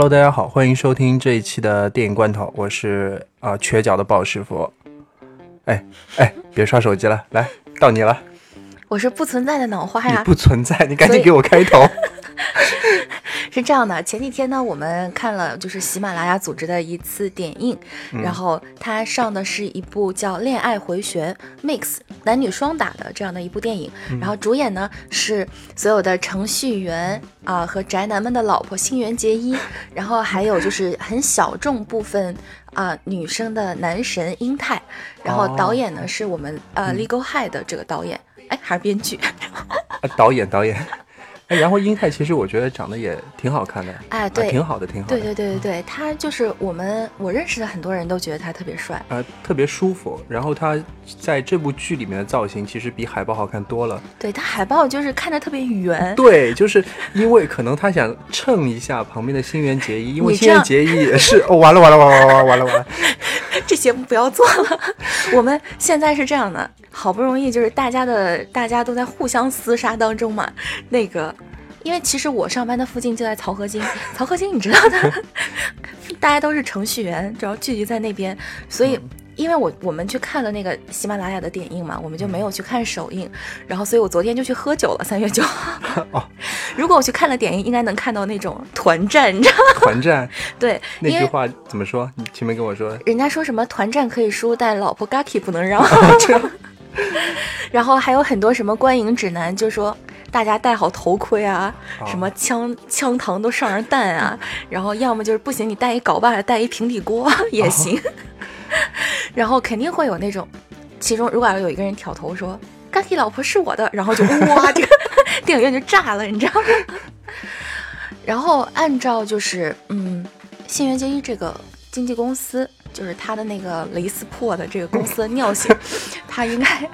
，Hello，大家好，欢迎收听这一期的电影罐头，我是啊瘸脚的鲍师傅。哎哎，别刷手机了，来到你了。我是不存在的脑花呀，不存在，你赶紧给我开头。是这样的，前几天呢，我们看了就是喜马拉雅组织的一次点映，然后它上的是一部叫《恋爱回旋》，mix 男女双打的这样的一部电影，然后主演呢是所有的程序员啊和宅男们的老婆新垣结衣，然后还有就是很小众部分啊女生的男神英泰，然后导演呢是我们呃 Legal High 的这个导演，哎还是编剧，导 演导演。哎，然后英泰其实我觉得长得也挺好看的，哎，对，挺好的，挺好的。对对对对对，他就是我们我认识的很多人都觉得他特别帅，呃，特别舒服。然后他在这部剧里面的造型其实比海报好看多了。对他海报就是看着特别圆。对，就是因为可能他想衬一下旁边的新垣结衣，因为新垣结衣也是哦，完了完了完了完了完了完了，这节目不要做了。我们现在是这样的。好不容易就是大家的，大家都在互相厮杀当中嘛。那个，因为其实我上班的附近就在曹河泾，曹河泾你知道的，大家都是程序员，主要聚集在那边，所以。因为我我们去看了那个喜马拉雅的点映嘛，我们就没有去看首映，然后所以我昨天就去喝酒了。三月九号，如果我去看了点映，应该能看到那种团战，你知道吗？团战，对，那句话怎么说？你前面跟我说，人家说什么团战可以输，但老婆 Gaki 不能让。然后还有很多什么观影指南，就说大家戴好头盔啊，什么枪枪膛都上上弹啊，然后要么就是不行，你带一镐把，带一平底锅也行。然后肯定会有那种，其中如果要有一个人挑头说“ g a k i 老婆是我的”，然后就哇，这个电影院就炸了，你知道吗？然后按照就是嗯，新垣结衣这个经纪公司，就是他的那个蕾丝破的这个公司的尿性，他应该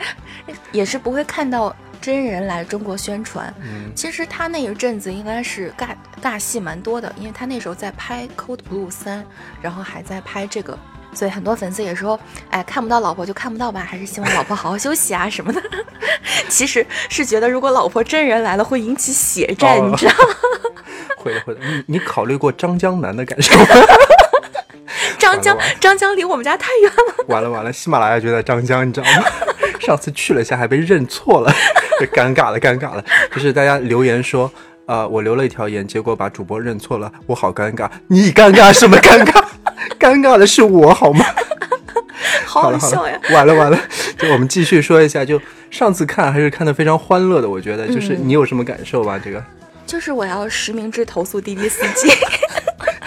也是不会看到真人来中国宣传。其实他那一阵子应该是尬尬戏蛮多的，因为他那时候在拍《Code Blue 三》，然后还在拍这个。所以很多粉丝也说，哎，看不到老婆就看不到吧，还是希望老婆好好休息啊什么的。其实是觉得如果老婆真人来了会引起血战，你知道吗？会的会的，你你考虑过张江南的感受吗？张江张江离我们家太远了。完了完了，喜马拉雅就在张江，你知道吗？上次去了一下还被认错了，尴尬了尴尬了。就是大家留言说，呃，我留了一条言，结果把主播认错了，我好尴尬。你尴尬什么尴尬？尴尬的是我好吗？好好笑呀！完了完了，就我们继续说一下，就上次看还是看的非常欢乐的，我觉得就是你有什么感受吧？这个就是我要实名制投诉滴滴司机，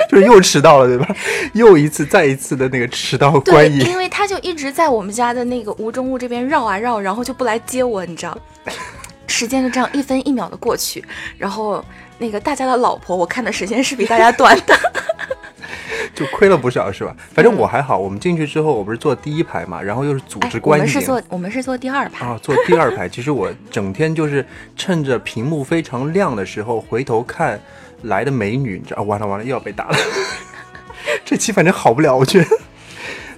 就是又迟到了对吧？又一次再一次的那个迟到观影，因为他就一直在我们家的那个吴中路这边绕啊绕，然后就不来接我，你知道，时间就这样一分一秒的过去，然后那个大家的老婆，我看的时间是比大家短的。就亏了不少是吧？反正我还好，我们进去之后，我不是坐第一排嘛，然后又是组织观影。我们是坐我们是坐第二排啊，坐第二排。其实我整天就是趁着屏幕非常亮的时候回头看来的美女，你知道？完了完了又要被打了。这期反正好不了，我觉得。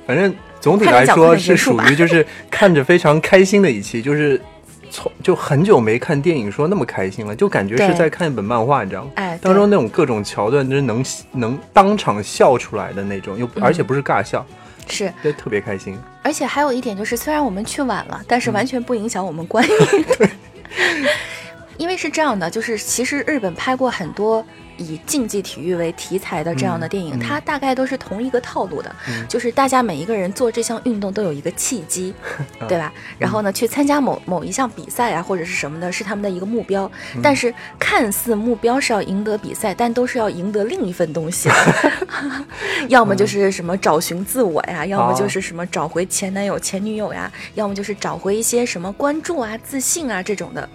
反正总体来说是属于就是看着非常开心的一期，就是。从就很久没看电影说那么开心了，就感觉是在看一本漫画，你知道吗？哎，当中那种各种桥段，就是能能当场笑出来的那种，又而且不是尬笑，是，就特别开心。而且还有一点就是，虽然我们去晚了，但是完全不影响我们观影。对，因为是这样的，就是其实日本拍过很多。以竞技体育为题材的这样的电影，它大概都是同一个套路的，就是大家每一个人做这项运动都有一个契机，对吧？然后呢，去参加某某一项比赛啊，或者是什么的，是他们的一个目标。但是看似目标是要赢得比赛，但都是要赢得另一份东西，要么就是什么找寻自我呀，要么就是什么找回前男友前女友呀，要么就是找回一些什么关注啊、自信啊这种的。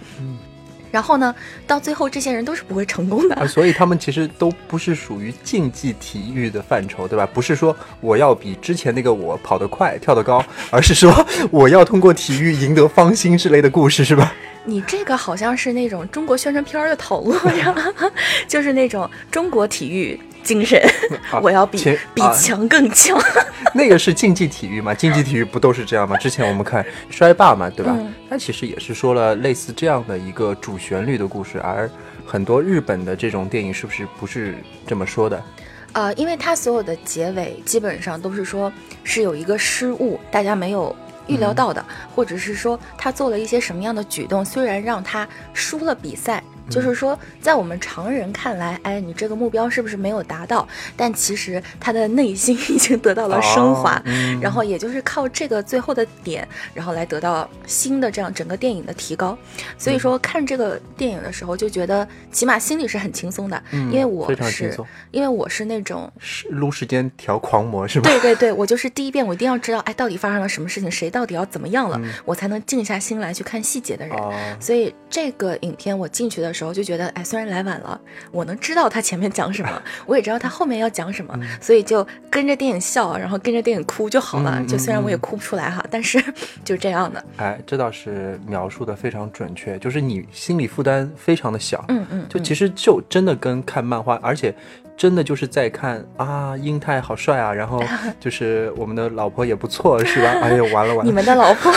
然后呢，到最后这些人都是不会成功的啊，所以他们其实都不是属于竞技体育的范畴，对吧？不是说我要比之前那个我跑得快、跳得高，而是说我要通过体育赢得芳心之类的故事，是吧？你这个好像是那种中国宣传片的套路呀，就是那种中国体育。精神，我要比比强更强。那个是竞技体育嘛？竞技体育不都是这样吗？之前我们看摔霸嘛，对吧？它其实也是说了类似这样的一个主旋律的故事，而很多日本的这种电影是不是不是这么说的？呃，因为他所有的结尾基本上都是说是有一个失误，大家没有预料到的，或者是说他做了一些什么样的举动，虽然让他输了比赛。就是说，在我们常人看来，哎，你这个目标是不是没有达到？但其实他的内心已经得到了升华，然后也就是靠这个最后的点，然后来得到新的这样整个电影的提高。所以说，看这个电影的时候就觉得，起码心里是很轻松的，因为我是因为我是那种录时间调狂魔是吗？对对对，我就是第一遍我一定要知道，哎，到底发生了什么事情，谁到底要怎么样了，我才能静下心来去看细节的人。所以这个影片我进去的。时候就觉得，哎，虽然来晚了，我能知道他前面讲什么，我也知道他后面要讲什么，所以就跟着电影笑，然后跟着电影哭就好了。就虽然我也哭不出来哈，但是 就是这样的。哎，这倒是描述的非常准确，就是你心理负担非常的小。嗯嗯，就其实就真的跟看漫画，而且。真的就是在看啊，英泰好帅啊，然后 就是我们的老婆也不错，是吧？哎呦，完了完了！你们的老婆，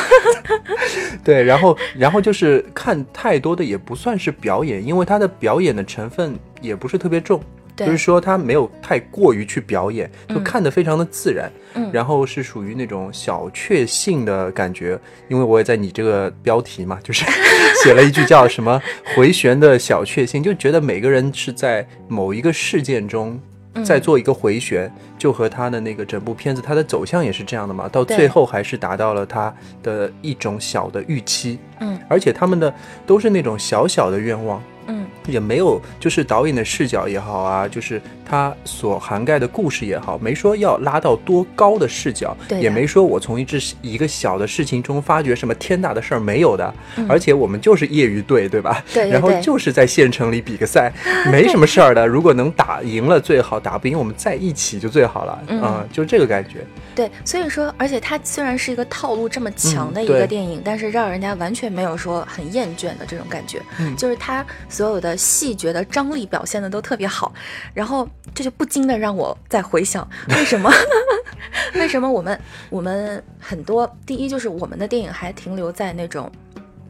对，然后然后就是看太多的也不算是表演，因为他的表演的成分也不是特别重。就是说他没有太过于去表演，就看得非常的自然，嗯，然后是属于那种小确幸的感觉，因为我也在你这个标题嘛，就是 写了一句叫什么回旋的小确幸，就觉得每个人是在某一个事件中在做一个回旋，就和他的那个整部片子它的走向也是这样的嘛，到最后还是达到了他的一种小的预期，嗯，而且他们的都是那种小小的愿望。嗯，也没有，就是导演的视角也好啊，就是他所涵盖的故事也好，没说要拉到多高的视角，也没说我从一只一个小的事情中发掘什么天大的事儿，没有的。而且我们就是业余队，对吧？对。然后就是在县城里比个赛，没什么事儿的。如果能打赢了最好，打不赢我们在一起就最好了。嗯，就这个感觉。对，所以说，而且它虽然是一个套路这么强的一个电影，但是让人家完全没有说很厌倦的这种感觉。嗯，就是它所有的细节的张力表现的都特别好，然后这就不禁的让我在回想，为什么？为什么我们我们很多第一就是我们的电影还停留在那种，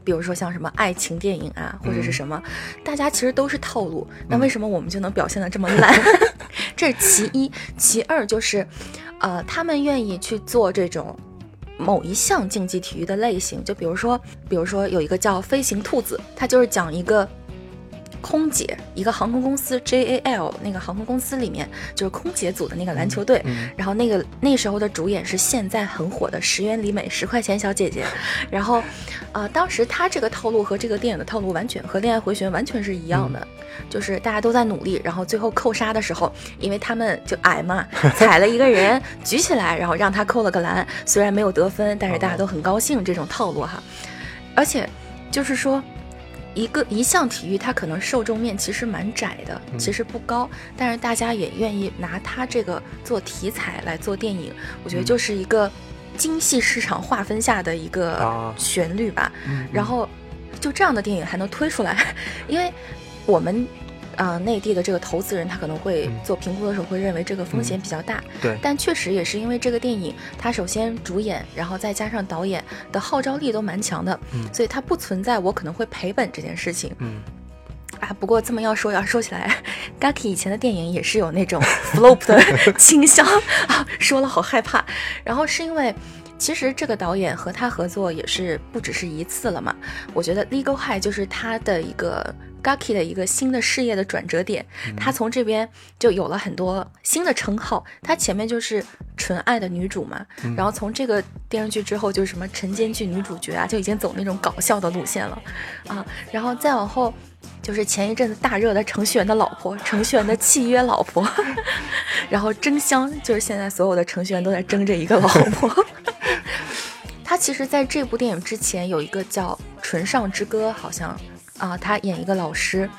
比如说像什么爱情电影啊，或者是什么，大家其实都是套路，那为什么我们就能表现的这么烂？这是其一，其二就是。呃，他们愿意去做这种某一项竞技体育的类型，就比如说，比如说有一个叫《飞行兔子》，它就是讲一个。空姐，一个航空公司 JAL 那个航空公司里面，就是空姐组的那个篮球队。然后那个那时候的主演是现在很火的石原里美，十块钱小姐姐。然后，呃，当时她这个套路和这个电影的套路完全和《恋爱回旋》完全是一样的，就是大家都在努力，然后最后扣杀的时候，因为他们就矮嘛，踩了一个人举起来，然后让他扣了个篮，虽然没有得分，但是大家都很高兴这种套路哈。而且，就是说。一个一项体育，它可能受众面其实蛮窄的，其实不高，但是大家也愿意拿它这个做题材来做电影，我觉得就是一个精细市场划分下的一个旋律吧。然后就这样的电影还能推出来，因为我们。啊，内地的这个投资人他可能会做评估的时候会认为这个风险比较大，对，但确实也是因为这个电影，它首先主演，然后再加上导演的号召力都蛮强的，嗯，所以它不存在我可能会赔本这件事情，嗯，啊，不过这么要说要说起来，Gaki 以前的电影也是有那种 flop 的 倾向啊，说了好害怕，然后是因为其实这个导演和他合作也是不只是一次了嘛，我觉得 Legal High 就是他的一个。Gaki 的一个新的事业的转折点，她从这边就有了很多新的称号。她前面就是纯爱的女主嘛，然后从这个电视剧之后就是什么晨间剧女主角啊，就已经走那种搞笑的路线了啊。然后再往后就是前一阵子大热的程序员的老婆，程序员的契约老婆，然后争相就是现在所有的程序员都在争这一个老婆。他其实在这部电影之前有一个叫《唇上之歌》，好像。啊，他演一个老师，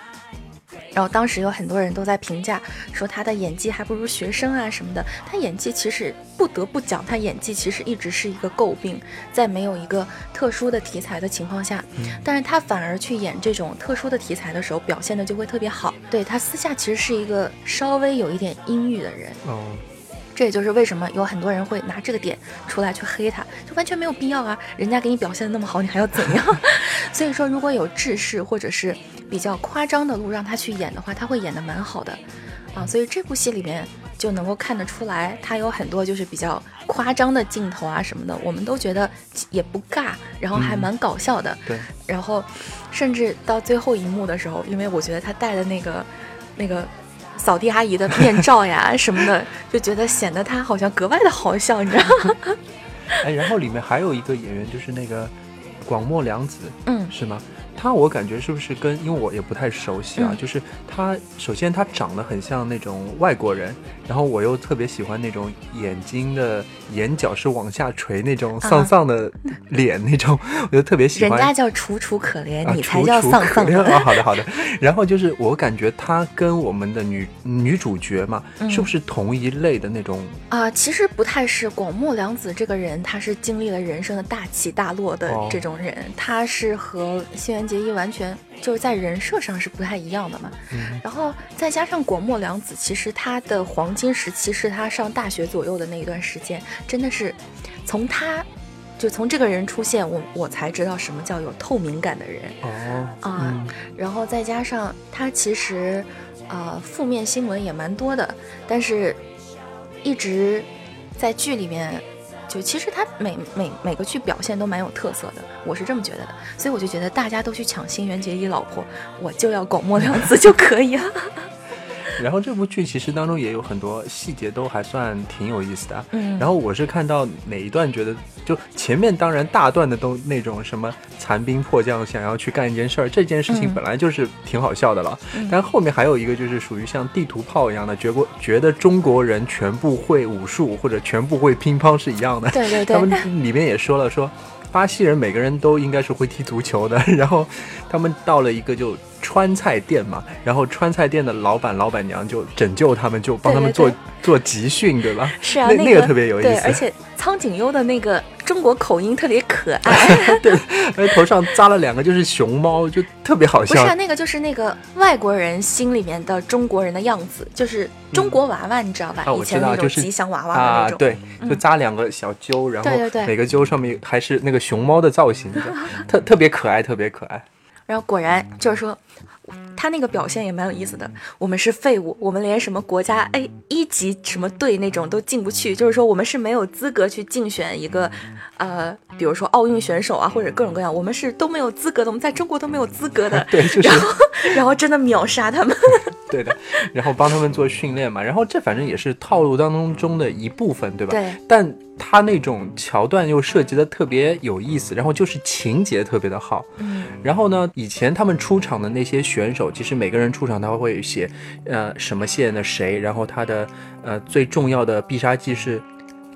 然后当时有很多人都在评价说他的演技还不如学生啊什么的。他演技其实不得不讲，他演技其实一直是一个诟病，在没有一个特殊的题材的情况下，但是他反而去演这种特殊的题材的时候，表现的就会特别好。对他私下其实是一个稍微有一点阴郁的人。哦。这也就是为什么有很多人会拿这个点出来去黑他，就完全没有必要啊！人家给你表现的那么好，你还要怎样？所以说，如果有制式或者是比较夸张的路让他去演的话，他会演的蛮好的。啊，所以这部戏里面就能够看得出来，他有很多就是比较夸张的镜头啊什么的，我们都觉得也不尬，然后还蛮搞笑的。对，然后甚至到最后一幕的时候，因为我觉得他戴的那个那个扫地阿姨的面罩呀 什么的，就觉得显得她好像格外的好笑，你知道吗？哎，然后里面还有一个演员，就是那个广末凉子，嗯，是吗？他我感觉是不是跟，因为我也不太熟悉啊，嗯就是他首先他长得很像那种外国人，然后我又特别喜欢那种眼睛的眼角是往下垂那种丧丧的脸那种，我就特别喜欢。人家叫楚楚可怜，啊你才叫丧丧啊！好的好的，然后就是我感觉她跟我们的女女主角嘛，嗯是不是同一类的那种？啊、其实不太是。广末凉子这个人，他是经历了人生的大起大落的哦这种人，他是和新垣结衣完全就是在人设上是不太一样的嘛。嗯然后再加上广末凉子，其实他的黄金时期是他上大学左右的那一段时间，真的是从他就从这个人出现，我我才知道什么叫有透明感的人。哦啊嗯然后再加上他其实，呃，负面新闻也蛮多的，但是一直在剧里面，就其实他每每每个剧表现都蛮有特色的，我是这么觉得的，所以我就觉得大家都去抢新垣结衣老婆，我就要广末凉子就可以了。然后这部剧其实当中也有很多细节都还算挺有意思的啊。嗯，然后我是看到哪一段觉得，就前面当然大段的都那种什么残兵破将想要去干一件事儿，这件事情嗯本来就是挺好笑的了。嗯但后面还有一个就是属于像地图炮一样的，觉国觉得中国人全部会武术或者全部会乒乓是一样的。对对对他们，里面也说了说。巴西人每个人都应该是会踢足球的，然后他们到了一个就川菜店嘛，然后川菜店的老板老板娘就拯救他们，就帮他们做做集训，对吧？是啊，那那那个特别有意对，思而且苍井优的那个中国口音特别可爱。对，而且头上扎了两个就是熊猫，就特别好笑不是、啊、那个，就是那个外国人心里面的中国人的样子，就是中国娃娃，你知道吧？啊以前那种吉祥娃娃的啊那，种。对，嗯就扎两个小揪，然后每个揪上面还是那个熊猫的造型，特特别可爱，特别可爱。然后果然就是说，他那个表现也蛮有意思的。我们是废物，我们连什么国家 A 一级什么队那种都进不去，就是说我们是没有资格去竞选一个，呃，比如说奥运选手啊，或者各种各样，我们是都没有资格的，我们在中国都没有资格的。对，就是然后，然后真的秒杀他们。对的，然后帮他们做训练嘛，然后这反正也是套路当中中的一部分，对吧？对。但他那种桥段又设计的特别有意思，然后就是情节特别的好。嗯然后呢，以前他们出场的那些选手，其实每个人出场他会写，呃，什么线的谁，然后他的呃最重要的必杀技是，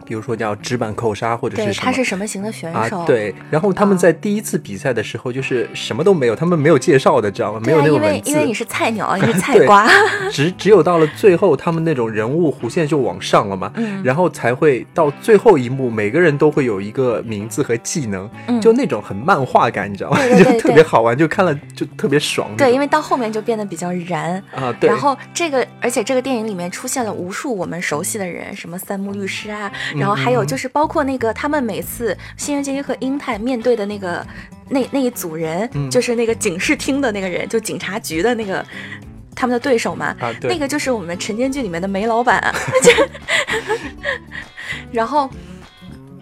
比如说叫直板扣杀或者，是什么。他是什么型的选手？啊，对，然后他们在第一次比赛的时候，就是什么都没有，他们没有介绍的，知道吗？没有那种文字，因为因为你是菜鸟，你是菜瓜。只只有到了最后，他们那种人物弧线就往上了嘛，嗯然后才会到最后一幕，每个人都会有一个名字和技能，嗯就那种很漫画感，你知道吗？对对 对就特别好玩，就看了就特别爽。对，因为到后面就变得比较燃。啊，对，然后这个，而且这个电影里面出现了无数我们熟悉的人，什么三木律师啊，然后还有就是包括那个他们每次新垣结衣和英泰面对的那个那那一组人，嗯就是那个警视厅的那个人，就警察局的那个他们的对手嘛，啊，对，那个就是我们晨间剧里面的煤老板啊。然后，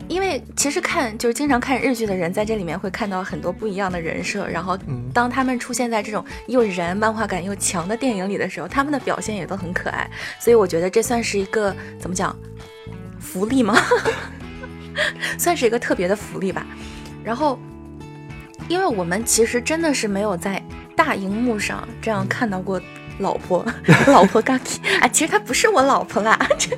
因为其实看就是经常看日剧的人，在这里面会看到很多不一样的人设。然后嗯，当他们出现在这种又燃、漫画感又强的电影里的时候，他们的表现也都很可爱。所以我觉得这算是一个怎么讲福利吗？算是一个特别的福利吧。然后，因为我们其实真的是没有在大荧幕上这样看到过老婆，老婆 Gaki 啊，其实她不是我老婆啦，这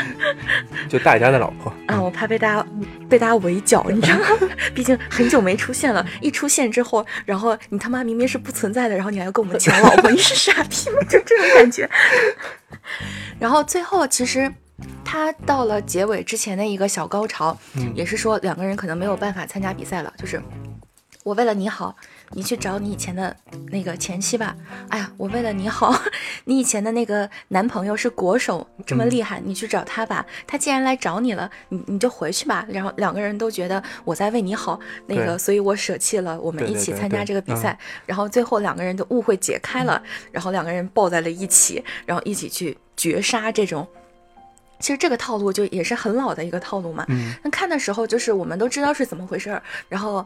就大家的老婆啊，我怕被大家被大家围剿，你知道吗？毕竟很久没出现了，一出现之后，然后你他妈明明是不存在的，然后你还要跟我们抢老婆，你是傻逼吗？就这种感觉。然后最后其实。他到了结尾之前的一个小高潮，嗯也是说两个人可能没有办法参加比赛了，就是我为了你好，你去找你以前的那个前妻吧。哎呀，我为了你好，你以前的那个男朋友是国手，这么厉害，你去找他吧。他既然来找你了，你你就回去吧。然后两个人都觉得我在为你好，那个，所以我舍弃了我们一起参加这个比赛。然后最后两个人的误会解开了，然后两个人抱在了一起，然后一起去绝杀这种。其实这个套路就也是很老的一个套路嘛。嗯。那看的时候就是我们都知道是怎么回事儿，然后，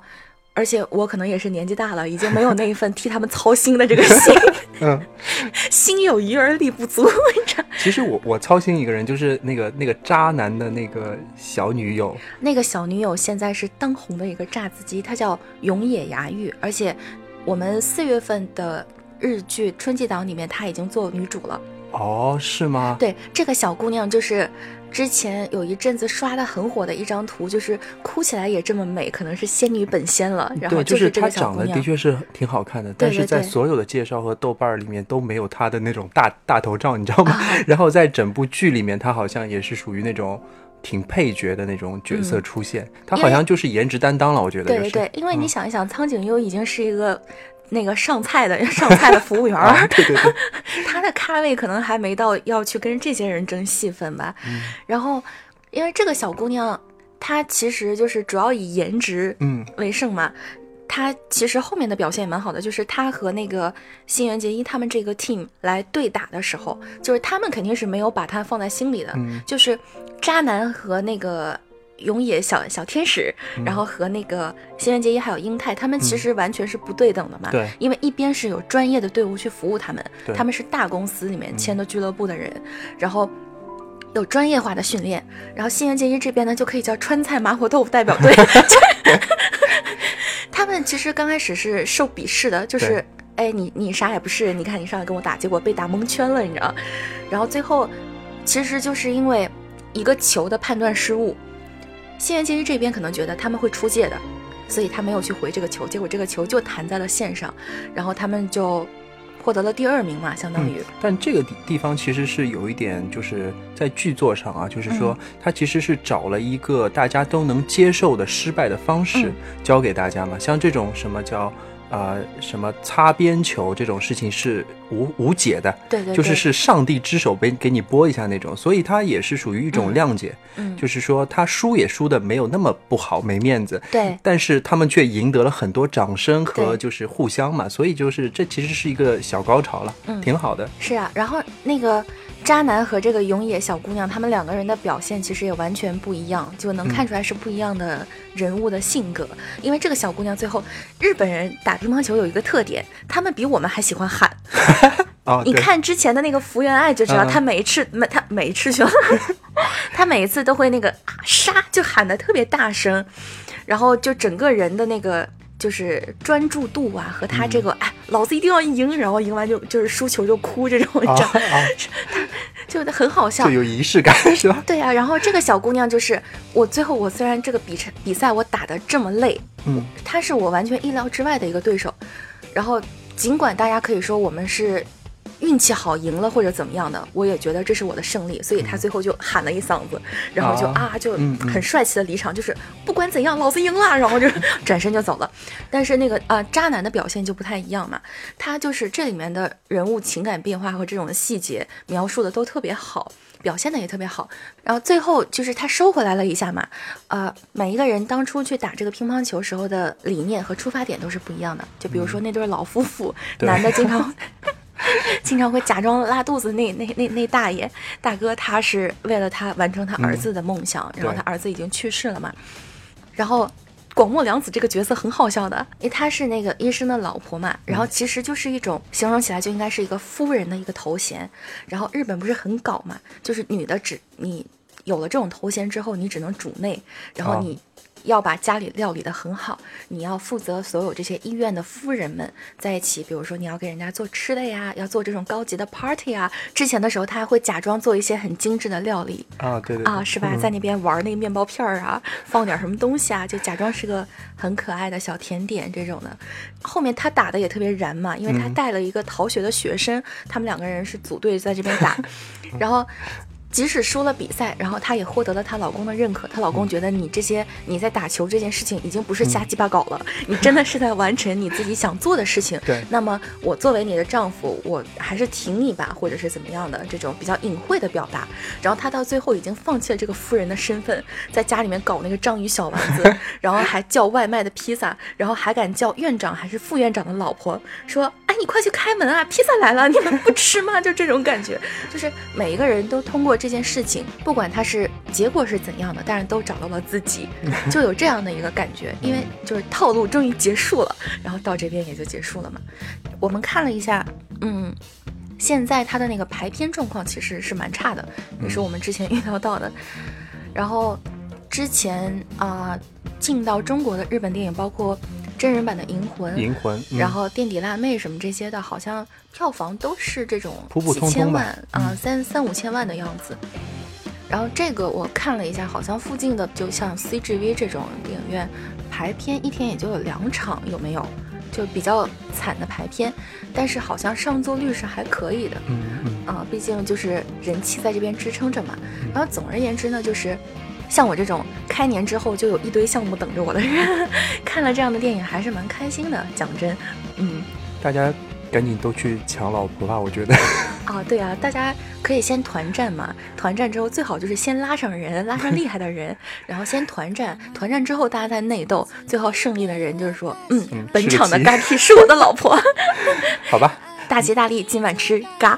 而且我可能也是年纪大了，已经没有那一份替他们操心的这个心。嗯。心有余而力不足。其实我我操心一个人，就是那个那个渣男的那个小女友。那个小女友现在是当红的一个炸子鸡，她叫永野芽郁，而且我们四月份的日剧春季档里面，她已经做女主了。哦，是吗？对，这个小姑娘就是之前有一阵子刷的很火的一张图，就是哭起来也这么美，可能是仙女本仙了。然后就是她长得的确是挺好看的，但是在所有的介绍和豆瓣里面都没有她的那种大 大头照，你知道吗？然后在整部剧里面，她好像也是属于那种挺配角的那种角色出现，她好像就是颜值担当了，我觉得。对对对，因为你想一想，苍井优已经是一个。那个上菜的 上菜的服务员儿，对对对，他的咖位可能还没到要去跟这些人争戏份吧。然后，因为这个小姑娘，她其实就是主要以颜值嗯为胜嘛。她其实后面的表现也蛮好的，就是她和那个新垣结衣他们这个 team 来对打的时候，就是他们肯定是没有把她放在心里的，就是渣男和那个。永野小小天使，然后和那个新垣结衣还有英泰，他们其实完全是不对等的嘛。对，因为一边是有专业的队伍去服务他们，他们是大公司里面签的俱乐部的人，然后有专业化的训练，然后新垣结衣这边呢就可以叫川菜麻婆豆腐代表队。他们其实刚开始是受鄙视的，就是哎你你啥也不是，你看你上来跟我打，结果被打蒙圈了，你知道？然后最后其实就是因为一个球的判断失误。新垣结衣这边可能觉得他们会出界的，所以他没有去回这个球，结果这个球就弹在了线上，然后他们就获得了第二名嘛，相当于。但这个地地方其实是有一点，就是在剧作上啊，就是说他其实是找了一个大家都能接受的失败的方式教给大家嘛，像这种什么叫。啊，什么擦边球这种事情是无无解的，对对，就是是上帝之手给给你拨一下那种，所以他也是属于一种谅解，嗯，就是说他输也输的没有那么不好，没面子，对，但是他们却赢得了很多掌声和就是互相嘛，所以就是这其实是一个小高潮了，嗯，挺好的，是啊，然后那个。渣男和这个永野小姑娘，他们两个人的表现其实也完全不一样，就能看出来是不一样的人物的性格。因为这个小姑娘最后，日本人打乒乓球有一个特点，他们比我们还喜欢喊。你看之前的那个福原爱就知道，她每一次每他每一次说，他每一次都会那个啊杀就喊的特别大声，然后就整个人的那个。就是专注度啊，和他这个哎，老子一定要赢，然后赢完就就是输球就哭这种，你知道他 就很好笑，就有仪式感是吧？对啊，然后这个小姑娘就是我最后我虽然这个比赛比赛我打的这么累，嗯，她是我完全意料之外的一个对手，然后尽管大家可以说我们是。运气好赢了或者怎么样的，我也觉得这是我的胜利，所以他最后就喊了一嗓子，然后就啊就很帅气的离场，就是不管怎样老子赢了，然后就转身就走了。但是那个啊渣男的表现就不太一样嘛，他就是这里面的人物情感变化和这种细节描述的都特别好，表现的也特别好。然后最后就是他收回来了一下嘛，呃每一个人当初去打这个乒乓球时候的理念和出发点都是不一样的，就比如说那对老夫妇，男的经常。经常会假装拉肚子，那那那那大爷大哥，他是为了他完成他儿子的梦想，然后他儿子已经去世了嘛。然后广末凉子这个角色很好笑的，因为他是那个医生的老婆嘛，然后其实就是一种形容起来就应该是一个夫人的一个头衔。然后日本不是很搞嘛，就是女的只你有了这种头衔之后，你只能主内，然后你。要把家里料理得很好，你要负责所有这些医院的夫人们在一起，比如说你要给人家做吃的呀，要做这种高级的 party 啊。之前的时候，他还会假装做一些很精致的料理啊，对对啊，是吧？在那边玩那个面包片儿啊，放点什么东西啊，就假装是个很可爱的小甜点这种的。后面他打的也特别燃嘛，因为他带了一个逃学的学生，他们两个人是组队在这边打，然后。即使输了比赛，然后她也获得了她老公的认可。她老公觉得你这些你在打球这件事情已经不是瞎鸡巴搞了，你真的是在完成你自己想做的事情。对，那么我作为你的丈夫，我还是挺你吧，或者是怎么样的这种比较隐晦的表达。然后她到最后已经放弃了这个夫人的身份，在家里面搞那个章鱼小丸子，然后还叫外卖的披萨，然后还敢叫院长还是副院长的老婆说：“哎，你快去开门啊，披萨来了，你们不吃吗？”就这种感觉，就是每一个人都通过。这件事情，不管它是结果是怎样的，但是都找到了自己，就有这样的一个感觉。因为就是套路终于结束了，然后到这边也就结束了嘛。我们看了一下，嗯，现在它的那个排片状况其实是蛮差的，也是我们之前预料到的。然后之前啊，进到中国的日本电影，包括。真人版的《银魂》，银魂，然后垫底辣妹什么这些的，好像票房都是这种几千万啊，三三五千万的样子。然后这个我看了一下，好像附近的就像 CGV 这种电影院排片一天也就有两场，有没有？就比较惨的排片，但是好像上座率是还可以的。嗯嗯啊，毕竟就是人气在这边支撑着嘛。然后总而言之呢，就是。像我这种开年之后就有一堆项目等着我的人，看了这样的电影还是蛮开心的。讲真，嗯，大家赶紧都去抢老婆吧，我觉得。啊，对啊，大家可以先团战嘛，团战之后最好就是先拉上人，拉上厉害的人，然后先团战，团战之后大家再内斗，最后胜利的人就是说，嗯，本场的嘎 T 是我的老婆。好吧。大吉大利，今晚吃嘎。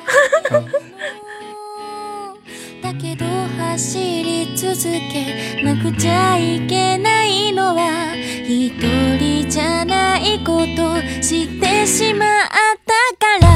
続けなくちゃいけないのは一人じゃないことしてしまったから。